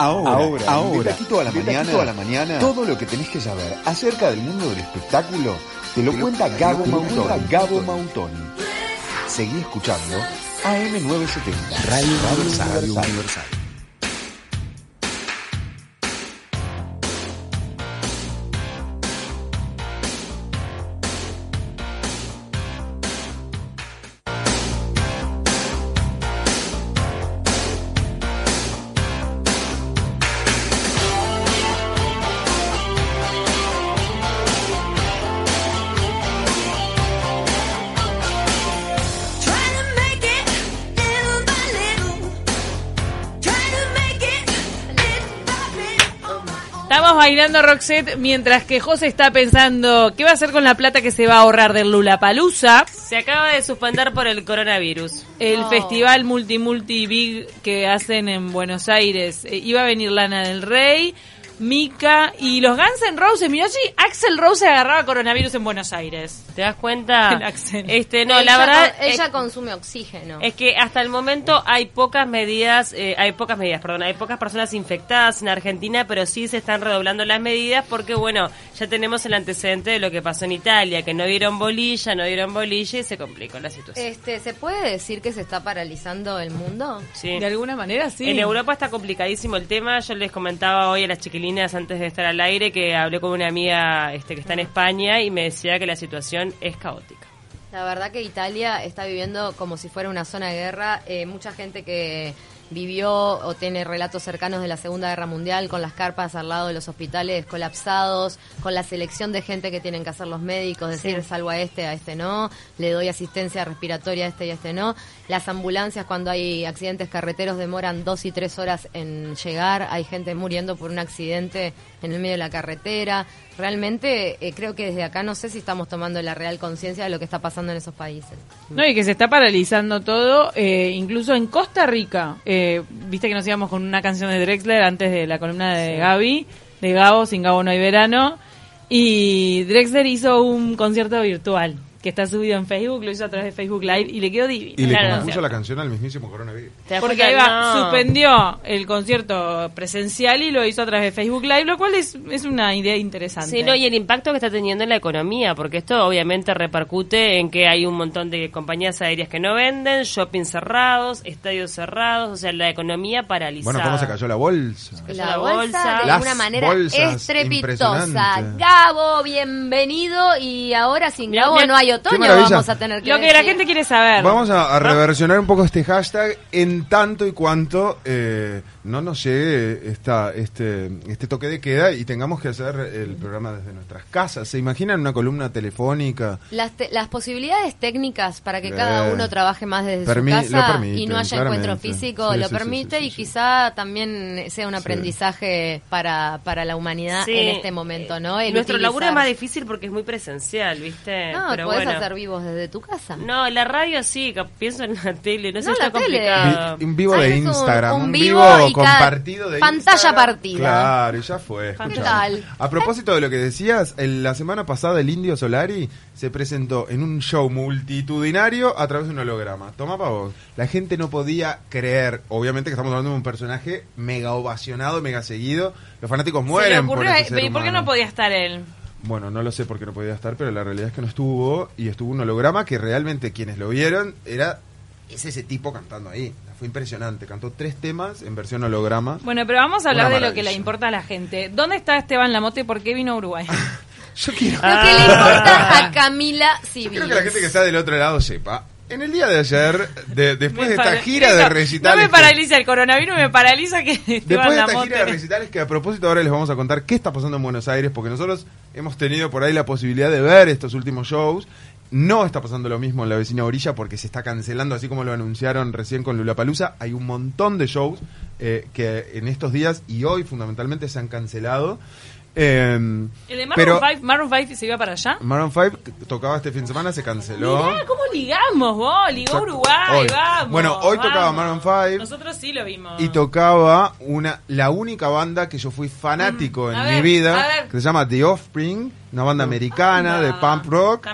Ahora, ahora, ahora, a la mañana, a la mañana, todo lo que tenés que saber acerca del mundo del espectáculo te lo cuenta Gabo Mautoni. Gabo Mautoni. Seguí escuchando AM970, Radio, Radio Universal. Bailando Roxette mientras que José está pensando qué va a hacer con la plata que se va a ahorrar del Lulapalooza. Se acaba de suspender por el coronavirus. El festival multi multi big que hacen en Buenos Aires. Eh, iba a venir Lana del Rey, Mika y los Guns N' Roses. Mirá Axel Rose agarraba coronavirus en Buenos Aires. ¿Te das cuenta? Este, no, la verdad. ella consume oxígeno. Es que hasta el momento hay pocas medidas, eh, hay pocas medidas, perdón, hay pocas personas infectadas en Argentina, pero sí se están redoblando las medidas porque, bueno, ya tenemos el antecedente de lo que pasó en Italia, que no dieron bolilla, no dieron bolilla y se complicó la situación. Este, ¿Se puede decir que se está paralizando el mundo? Sí. De alguna manera, sí. En Europa está complicadísimo el tema. Yo les comentaba hoy a las chiquilinas antes de estar al aire que hablé con una amiga este, que está en España y me decía que la situación es caótica. La verdad que Italia está viviendo como si fuera una zona de guerra. Eh, mucha gente que vivió o tiene relatos cercanos de la Segunda Guerra Mundial con las carpas al lado de los hospitales colapsados, con la selección de gente que tienen que hacer los médicos, decir salvo a este, a este no, le doy asistencia respiratoria a este y a este no. Las ambulancias cuando hay accidentes carreteros demoran dos y tres horas en llegar, hay gente muriendo por un accidente en el medio de la carretera. Realmente eh, creo que desde acá no sé si estamos tomando la real conciencia de lo que está pasando en esos países. No, y que se está paralizando todo, eh, incluso en Costa Rica. Eh, viste que nos íbamos con una canción de Drexler antes de la columna de Gaby, de Gabo, sin Gabo no hay verano. Y Drexler hizo un concierto virtual que está subido en Facebook, lo hizo a través de Facebook Live y le quedó divino. Y le compuso la canción al mismísimo coronavirus. Porque ahí va, suspendió el concierto presencial y lo hizo a través de Facebook Live, lo cual es, es una idea interesante. Sí, no, y el impacto que está teniendo en la economía, porque esto obviamente repercute en que hay un montón de compañías aéreas que no venden, shopping cerrados, estadios cerrados, o sea, la economía paralizada. Bueno, ¿cómo se cayó la bolsa? La, bolsa, de alguna manera estrepitosa. Gabo, bienvenido y ahora sin Gabo no hay otoño vamos a tener que Lo que la gente quiere saber. Vamos a, reversionar un poco este hashtag en tanto y cuanto eh, no nos llegue esta, este, este toque de queda y tengamos que hacer el programa desde nuestras casas. ¿Se imaginan una columna telefónica? Las, las posibilidades técnicas para que cada eh, uno trabaje más desde su casa y no haya encuentro físico lo permite y quizá también sea un aprendizaje para, para la humanidad en este momento, ¿no? Nuestro laburo es más difícil porque es muy presencial, ¿viste? No, Pero podés hacer vivos desde tu casa. No, la radio sí, pienso en la tele, no, sé, está complicado. un vivo de Instagram, un, vivo compartido de pantalla partida. Claro, ya fue. ¿Qué tal? A propósito de lo que decías, la semana pasada el Indio Solari se presentó en un show multitudinario a través de un holograma. Toma para vos. La gente no podía creer, obviamente que estamos hablando de un personaje mega ovacionado, mega seguido. Los fanáticos mueren. por, ¿Y por qué no podía estar él? Bueno, no lo sé por qué no podía estar, pero la realidad es que no estuvo y estuvo un holograma que realmente quienes lo vieron era es ese tipo cantando ahí. Fue impresionante. Cantó tres temas en versión holograma. Bueno, pero vamos a hablar de lo que le importa a la gente. ¿Dónde está Esteban Lamote y por qué vino a Uruguay? Yo quiero. Lo que le importa a Camila Civil. Creo que la gente que está del otro lado sepa. En el día de ayer, después de esta gira de recitales. No me paraliza el coronavirus, me paraliza que. Después de esta gira de recitales, que a propósito ahora les vamos a contar qué está pasando en Buenos Aires, porque nosotros hemos tenido por ahí la posibilidad de ver estos últimos shows no está pasando lo mismo en la vecina orilla porque se está cancelando, así como lo anunciaron recién con Lula Palusa. Hay un montón de shows eh, que en estos días y hoy fundamentalmente se han cancelado. Eh, ¿El de Maroon, 5, Maroon 5 se iba para allá? Maroon 5 tocaba este fin de semana, se canceló. Mirá, ¿cómo ligamos vos? Ligó Uruguay, vamos. Bueno, hoy tocaba Maroon 5. Nosotros sí lo vimos. Y tocaba una la única banda que yo fui fanático mm, en mi vida, que se llama The Offspring, una banda americana de punk rock.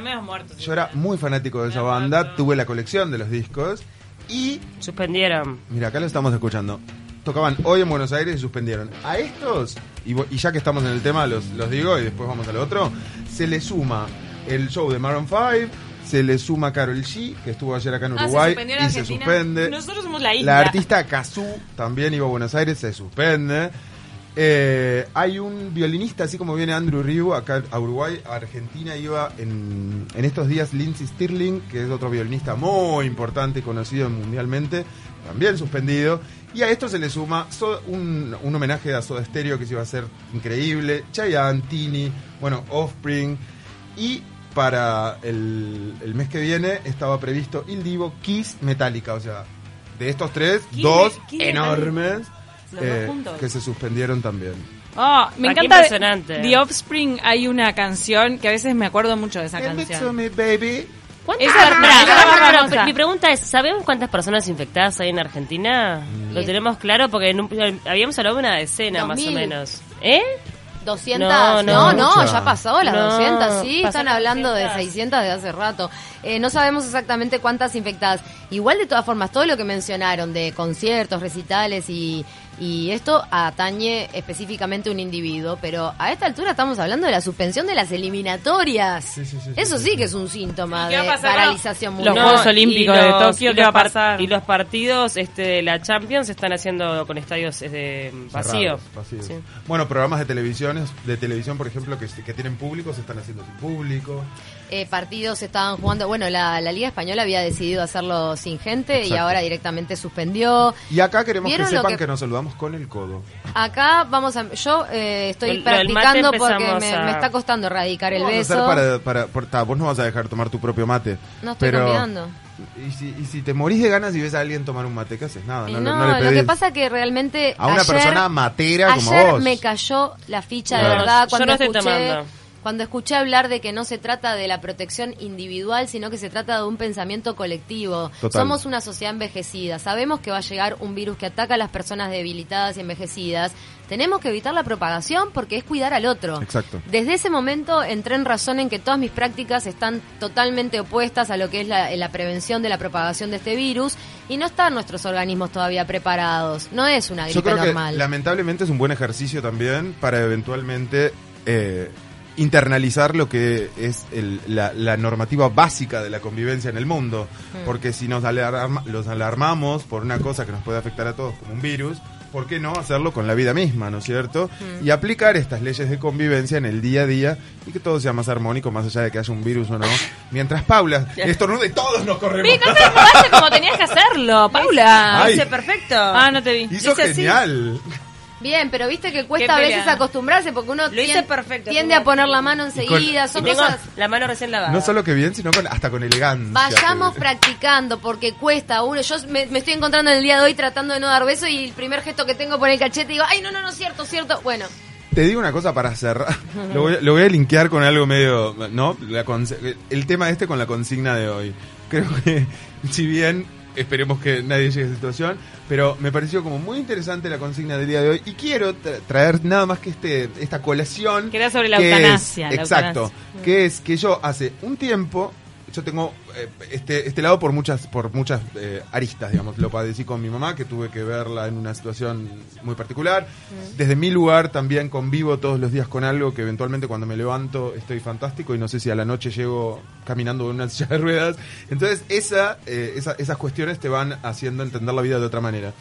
Yo era muy fanático de esa banda, tuve la colección de los discos y... Suspendieron. Mira, acá lo estamos escuchando. Tocaban hoy en Buenos Aires y suspendieron. A estos, y, ya que estamos en el tema, los, los digo y después vamos al otro, se le suma el show de Maroon 5, se le suma Carol G, que estuvo ayer acá en Ah, se Uruguay en y se Argentina. suspende. Nosotros somos la isla. La artista Kazú también iba a Buenos Aires, se suspende. Eh, hay un violinista, así como viene Andrew Ryu acá a Uruguay, a Argentina iba en, en estos días Lindsey Stirling, que es otro violinista muy importante y conocido mundialmente, también suspendido. Y a esto se le suma So- un, un homenaje a Soda Stereo que se iba a hacer increíble, Chayanne, Tini, bueno, Offspring. Y para el, el mes que viene estaba previsto Il Divo, Kiss, Metallica, o sea, de estos tres, Kiss, dos Kiss, enormes dos eh, que se suspendieron también. Ah, me encanta. impresionante. The Offspring hay una canción que a veces me acuerdo mucho de esa Give it to canción. me, baby. ¿Cuántas Esa- personas- pará, Pará, pará, pará, pará, pará, pará. Mi pregunta es, ¿sabemos cuántas personas infectadas hay en Argentina? ¿Lo Bien. tenemos claro? Porque en un- habíamos hablado de una decena más o 2000. menos. ¿Eh? 200, No, no, no. no, Mucha. ya pasó las No, 200, sí, están hablando de 200. 600 de hace rato. Eh, no sabemos exactamente cuántas infectadas. Igual de todas formas, todo lo que mencionaron de conciertos, recitales y, y esto atañe específicamente a un individuo, pero a esta altura estamos hablando de la suspensión de las eliminatorias. Sí, sí, sí, Eso sí, sí, sí, que es un síntoma ¿Y qué de va a pasar con paralización los mundial. Juegos y Olímpicos de Tokio, qué los va a pasar? Y los partidos este, de la Champions se están haciendo con estadios este, vacíos. Bueno, programas de televisión, de televisión, por ejemplo, que, que tienen público, se están haciendo sin público. Eh, partidos estaban jugando. Bueno, la, la Liga Española había decidido hacerlo sin gente y ahora directamente suspendió. Y acá queremos que ¿Vieron lo sepan que- que... nos saludamos con el codo. Acá vamos a. Yo eh, estoy practicando porque me, a- me está costando erradicar el ¿Cómo vas a beso. hacer para, para, vos no vas a dejar tomar tu propio mate. No estoy pero, convidando. Y si, y si te morís de ganas y ves a alguien tomar un mate, ¿qué haces? Nada, no, no, no, no le lo que pasa que realmente. A una ayer- persona matera como ayer vos. me cayó la ficha de verdad yo cuando no estoy escuché. tomando. Cuando escuché hablar de que no se trata de la protección individual, sino que se trata de un pensamiento colectivo. Total. Somos una sociedad envejecida. Sabemos que va a llegar un virus que ataca a las personas debilitadas y envejecidas. Tenemos que evitar la propagación porque es cuidar al otro. Exacto. Desde ese momento entré en razón en que todas mis prácticas están totalmente opuestas a lo que es la, la prevención de la propagación de este virus y no están nuestros organismos todavía preparados. No es una Yo gripe creo normal. que lamentablemente es un buen ejercicio también para eventualmente eh, internalizar lo que es el- la, la normativa básica de la convivencia en el mundo. Mm. Porque si nos alarma- los alarmamos por una cosa que nos puede afectar a todos como un virus, ¿por qué no hacerlo con la vida misma, ¿no es cierto? Mm. Y aplicar estas leyes de convivencia en el día a día y que todo sea más armónico, más allá de que haya un virus o no. Mientras Paula estornude, todos nos corremos. Vi, no te como tenías que hacerlo, Paula. Hice perfecto. Ah, no te vi. Hizo así. Bien, pero viste que cuesta a veces acostumbrarse porque uno Lo hice tien- perfecto, tiende a poner la mano enseguida. con- Son tengo cosas... la mano recién lavada. No solo que bien, sino con, hasta con elegancia. Vayamos te- practicando porque cuesta uno. Yo me, me estoy encontrando en el día de hoy tratando de no dar beso y el primer gesto que tengo por el cachete digo, ay, no, no, no, cierto, cierto. Bueno, Te digo una cosa para cerrar. Lo voy, lo voy a linkear con algo medio. ¿No? La conse- el tema este con la consigna de hoy. Creo que, si bien esperemos que nadie llegue a esa situación, pero me pareció como muy interesante la consigna del día de hoy y quiero tra- traer nada más que este esta colación. Que era sobre la que es- eutanasia, la exacto. eutanasia. Que es que yo hace un tiempo. Yo tengo eh, este, este lado por muchas por muchas eh, aristas, digamos. Lo padecí con mi mamá, que tuve que verla en una situación muy particular. Desde mi lugar también convivo todos los días con algo que eventualmente cuando me levanto estoy fantástico y no sé si a la noche llego caminando con una silla de ruedas. Entonces esa, eh, esa- esas cuestiones te van haciendo entender la vida de otra manera.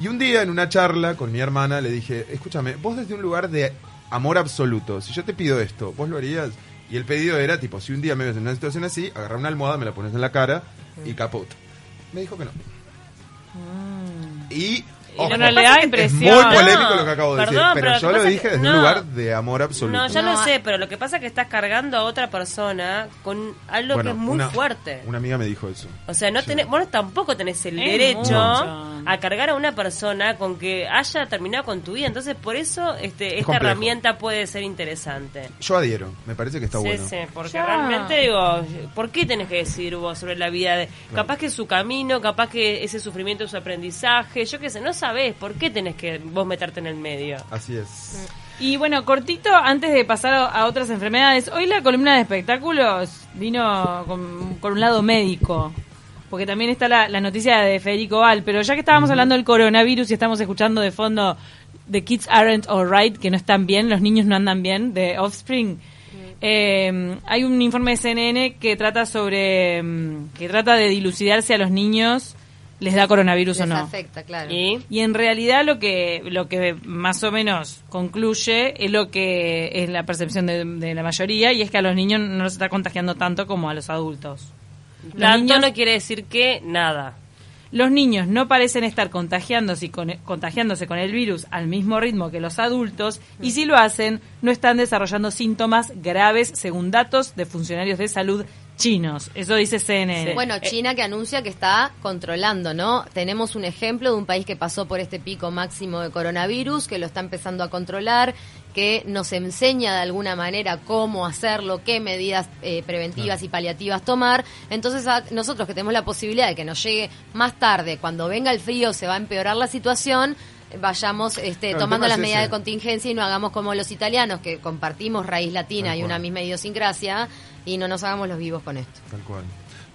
Y un día en una charla con mi hermana le dije, escúchame, vos desde un lugar de amor absoluto, si yo te pido esto, ¿vos lo harías? Y el pedido era, tipo, si un día me ves en una situación así, agarra una almohada, me la pones en la cara y caput. Me dijo que no. Y... ojo, bueno, le da es impresión. muy polémico lo que acabo de Perdón, decir, pero, yo lo dije que- desde no. un lugar de amor absoluto. No, ya No, lo a- sé, pero lo que pasa es que estás cargando a otra persona con algo Bueno, que es muy una- fuerte. Una amiga me dijo eso. O sea, no Sí. tenés, vos tampoco tenés el Es derecho mucho. A cargar a una persona con que haya terminado con tu vida. Entonces, por eso este, esta complejo. herramienta puede ser interesante. Yo adhiero, me parece que está sí, bueno. sí, porque Ya. realmente digo, ¿por qué tenés que decidir vos sobre la vida de... Capaz que es su camino, capaz que ese sufrimiento es su aprendizaje, yo qué sé, no sabés, ¿por qué tenés que vos meterte en el medio? Así es. Y bueno, cortito, antes de pasar a, a otras enfermedades, hoy la columna de espectáculos vino con, con un lado médico. Porque también está la, la noticia de Federico Val, pero ya que estábamos hablando del coronavirus y estamos escuchando de fondo The Kids Aren't Alright, que no están bien, los niños no andan bien, de Offspring. eh, hay un informe de CNN que trata sobre mm, que trata de dilucidar si a los niños les da coronavirus Les o no. afecta, claro. Y Y en realidad lo que lo que más o menos concluye es lo que es la percepción de, de la mayoría y es que a los niños no los está contagiando tanto como a los adultos. Los tanto niños, no quiere decir que nada. los niños no parecen estar contagiándose con, contagiándose con el virus al mismo ritmo que los adultos y si lo hacen no están desarrollando síntomas graves según datos de funcionarios de salud chinos. Eso dice CNN. Bueno, China que anuncia que está controlando, ¿no? Tenemos un ejemplo de un país que pasó por este pico máximo de coronavirus, que lo está empezando a controlar, que nos enseña de alguna manera cómo hacerlo, qué medidas eh, preventivas y paliativas tomar. Entonces, a- nosotros que tenemos la posibilidad de que nos llegue más tarde, cuando venga el frío, se va a empeorar la situación. Vayamos este, Claro, tomando las es medidas ese. de contingencia y no hagamos como los italianos, que compartimos raíz latina Tal y una misma idiosincrasia, y no nos hagamos los vivos con esto. Tal cual.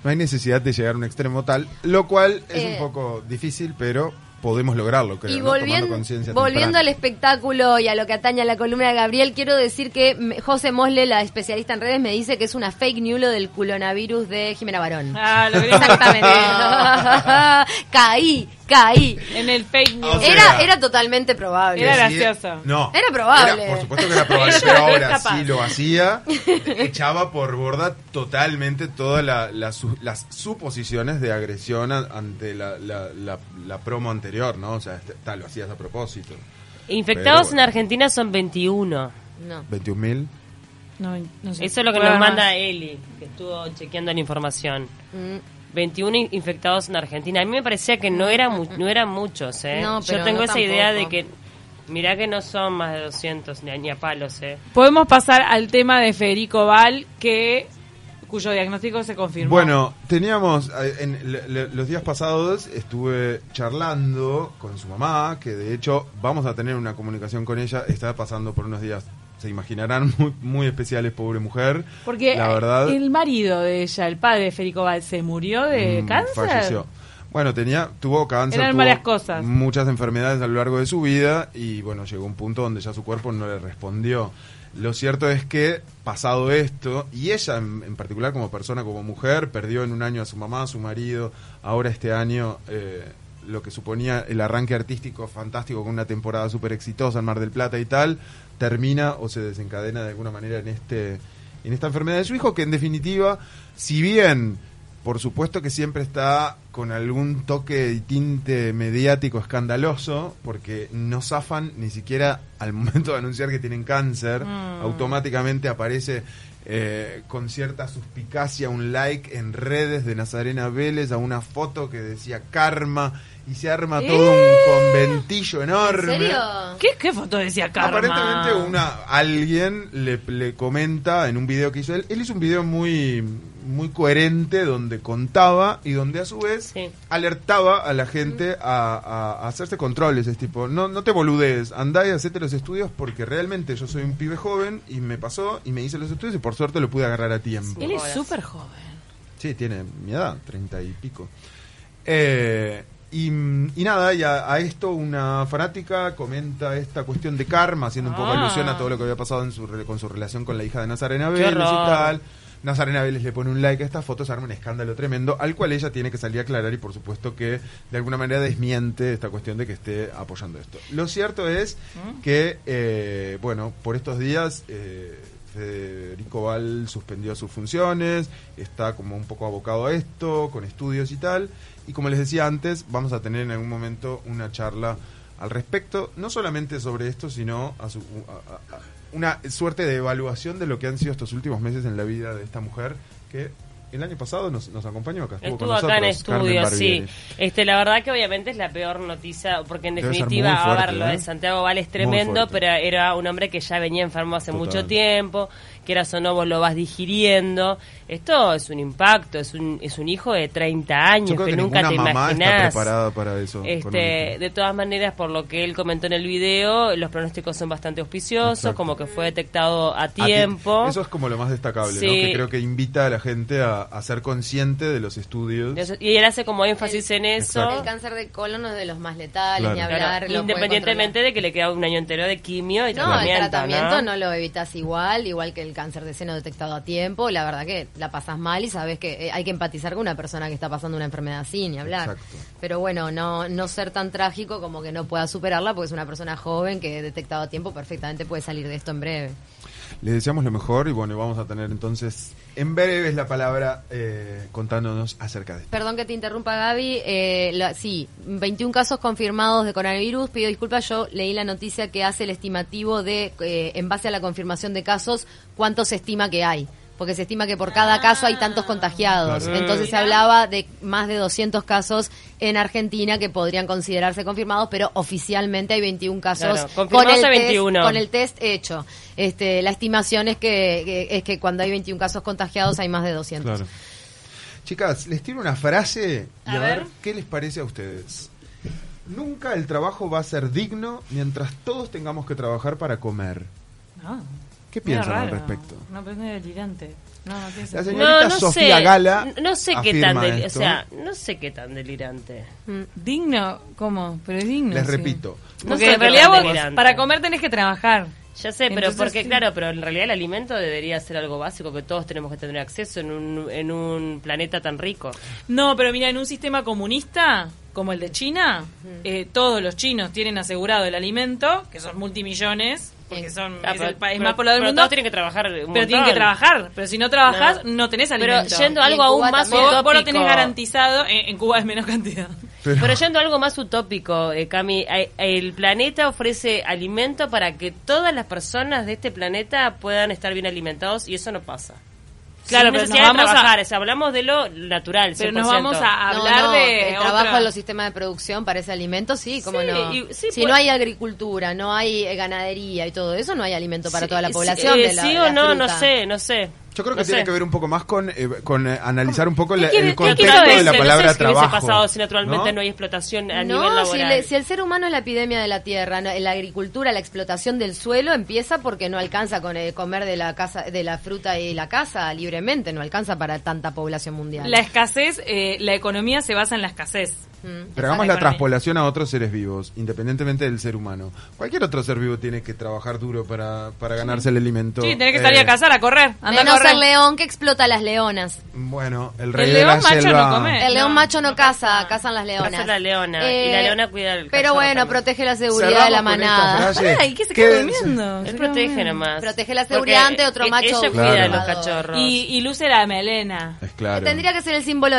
No hay necesidad de llegar a un extremo tal, lo cual es Eh. un poco difícil, pero podemos lograrlo, creo, Y ¿no? Volviendo, conciencia volviendo al espectáculo y a lo que atañe a la columna de Gabriel, quiero decir que José Mosle, la especialista en redes, me dice que es una fake news lo del coronavirus de Jimena Barón. Ah, lo Exactamente. caí, caí. en el fake news. O sea, Era, era totalmente probable. Era Sí, gracioso. No. Era probable. Era- por supuesto que era probable, pero ahora si lo hacía, echaba por borda totalmente todas la, la su- las suposiciones de agresión ante la, la, la- la promo anterior, ¿no? O sea, tal, lo hacías a propósito. Infectados bueno. en Argentina son 21. No. 21.000. No, no sé. Eso es lo que nos manda. Eli, que estuvo chequeando la información. Mm, 21 in- infectados en Argentina. A mí me parecía que no, era mu- no eran muchos, ¿eh? No, pero Yo tengo no esa idea de que... Mirá que no son más de 200 ni a, ni a palos, ¿eh? Podemos pasar al tema de Federico Val, que cuyo diagnóstico se confirmó. Bueno, teníamos, eh, en los días pasados estuve charlando con su mamá, que de hecho vamos a tener una comunicación con ella, está pasando por unos días, se imaginarán, muy, muy especiales, pobre mujer. porque la verdad, el marido de ella, el padre de Federico Val, se murió de mm, cáncer. falleció. Bueno, tenía, tuvo cáncer, Eran tuvo varias cosas. muchas enfermedades a lo largo de su vida y bueno, llegó un punto donde ya su cuerpo no le respondió. Lo cierto es que, pasado esto, y ella en, en particular como persona, como mujer, perdió en un año a su mamá, a su marido, ahora este año eh, lo que suponía el arranque artístico fantástico con una temporada súper exitosa en Mar del Plata y tal, termina o se desencadena de alguna manera en este en esta enfermedad de su hijo, que en definitiva, si bien por supuesto que siempre está con algún toque y tinte mediático escandaloso, porque no zafan ni siquiera al momento de anunciar que tienen cáncer, Mm. automáticamente aparece eh, con cierta suspicacia un like en redes de Nazarena Vélez a una foto que decía karma y se arma todo un conventillo ¿En enorme. serio? ¿Qué, ¿Qué foto decía Karma? Aparentemente una alguien le, le comenta en un video que hizo él. Él hizo un video muy muy coherente donde contaba y donde a su vez Sí. alertaba a la gente a, a- a hacerse controles. Es tipo, no, no te boludees, andá y hacete los estudios porque realmente yo soy un pibe joven y me pasó y me hice los estudios y por suerte lo pude agarrar a tiempo. Él es súper joven. Sí, tiene mi edad, treinta y pico. Eh, y, y nada, y a, a esto una fanática comenta esta cuestión de karma, haciendo un poco Ah. alusión a todo lo que había pasado en su, con su relación con la hija de Nazarena Vélez y tal. Nazarena Vélez le pone un like a esta foto, se arma un escándalo tremendo, al cual ella tiene que salir a aclarar y por supuesto que de alguna manera desmiente esta cuestión de que esté apoyando esto. Lo cierto es que, eh, bueno, por estos días eh, Federico Val suspendió sus funciones, está como un poco abocado a esto, con estudios y tal, y como les decía antes, vamos a tener en algún momento una charla al respecto, no solamente sobre esto, sino a su, una suerte de evaluación de lo que han sido estos últimos meses en la vida de esta mujer que el año pasado nos, nos acompañó acá. Estuvo, acá en nosotros, estudio, sí. Este, la verdad que obviamente es la peor noticia, porque en Debe definitiva, fuerte, a ver, lo ¿eh? de Santiago Val es tremendo, pero era un hombre que ya venía enfermo hace Total. mucho tiempo, quieras o no vos lo vas digiriendo. Esto es un impacto, es un, es un hijo de 30 años Yo creo que, que nunca te mamá está imaginás. preparada para eso. Este, de todas maneras, por lo que él comentó en el video, los pronósticos son bastante auspiciosos, Exacto. como que fue detectado a A ti- tiempo. Eso es como lo más destacable, ¿no? Sí. Que creo que invita a la gente a, a ser consciente de los estudios. Eso- Y él hace como énfasis en eso. Exacto. El cáncer de colon no es de los más letales, Claro. ni Claro, hablar. lo puede independientemente de que le queda un año entero de quimio y No, el tratamiento, tratamiento ¿no? ¿no? lo evitas igual, igual que el cáncer de seno detectado a tiempo. La verdad que la pasas mal y sabes que eh, hay que empatizar con una persona que está pasando una enfermedad así, ni hablar. Exacto. Pero bueno, no, no ser tan trágico como que no pueda superarla porque es una persona joven que detectado a tiempo perfectamente puede salir de esto en breve. Le deseamos lo mejor y bueno, vamos a tener entonces en breve la palabra eh, contándonos acerca de esto. Perdón que te interrumpa Gaby, eh, la- sí, 21 casos confirmados de coronavirus, pido disculpas, yo leí la noticia que hace el estimativo de, eh, en base a la confirmación de casos, cuánto se estima que hay. Porque se estima que por cada caso hay tantos contagiados. Claro. Entonces se hablaba de más de 200 casos en Argentina que podrían considerarse confirmados, pero oficialmente hay 21 casos Claro, confirmados el hay test- 21. con el test hecho. Este, la estimación es que, que- es que cuando hay 21 casos contagiados hay más de 200. Claro. Chicas, les tiro una frase y a, A ver. ver. qué les parece a ustedes. Nunca el trabajo va a ser digno mientras todos tengamos que trabajar para comer. No. ¿Qué piensan al respecto? No, es medio delirante. No, no La sentido. señora- Señorita Sofía sé, Gala no sé qué tan o sea, no sé qué tan delirante. ¿Digno? ¿Cómo? Pero es digno. Les sí. repito. No Porque sé en realidad vos, delirante. para comer tenés que trabajar. Ya sé, pero Entonces, porque sí. claro, pero en realidad el alimento debería ser algo básico que todos tenemos que tener acceso en un, en un planeta tan rico. No, pero mira, en un sistema comunista como el de China, eh, todos los chinos tienen asegurado el alimento, que son multimillones, porque son Ah, es pero- el país pero- más poblado del pero mundo. todos tienen que trabajar un pero montón. tienen que trabajar. Pero si no trabajas, No. no, tenés Pero alimento. yendo Y a algo aún Cuba más también. vos, vos lo utópico. tenés garantizado, en, en Cuba es menos cantidad. Pero- Pero yendo a algo más utópico, eh, Cami, eh, el planeta ofrece alimento para que todas las personas de este planeta puedan estar bien alimentados y eso no pasa. Claro, Sin pero necesidad nos de vamos a- trabajar, o sea, hablamos de lo natural. Pero 100%. nos vamos a hablar no, de el otra- trabajo en los sistemas de producción parece alimento, sí, como Sí, no. y- sí, si pues- no hay agricultura, no hay eh, ganadería y todo eso, no hay alimento para Sí, toda la población. eh, de la- sí o la no, no sé, no sé. Yo creo que No tiene sé. que ver un poco más con, eh, con eh, analizar un poco la- quiere- el contexto de la palabra no sé qué hubiese trabajo. pasado si naturalmente ¿no? no, hay explotación a nivel No, si, le- si el ser humano es la epidemia de la tierra, no, la agricultura, la explotación del suelo empieza porque no alcanza con eh, comer de la casa, de la fruta y la casa libremente, no alcanza para tanta población mundial. La escasez, eh, la economía se basa en la escasez. Mm. Pero hagamos la economía. traspolación a otros seres vivos, independientemente del ser humano. Cualquier otro ser vivo tiene que trabajar duro para, para ganarse el alimento. Sí, tenés que salir Eh, a cazar, a correr. Anda a correr. el león que explota a las leonas. Bueno, el rey El de león la macho selva. no come. El león no, macho no, no caza, caza. cazan las leonas. Eh, Caza la leona, y la leona cuida el Pero bueno, también. protege la seguridad Cerramos de la manada. Ay, ¿qué se queda durmiendo? Él Se protege nomás. Protege la Porque seguridad ante otro macho Ella cuida Claro. a los observador. cachorros. Y, y luce la melena. Es claro. Tendría que ser el símbolo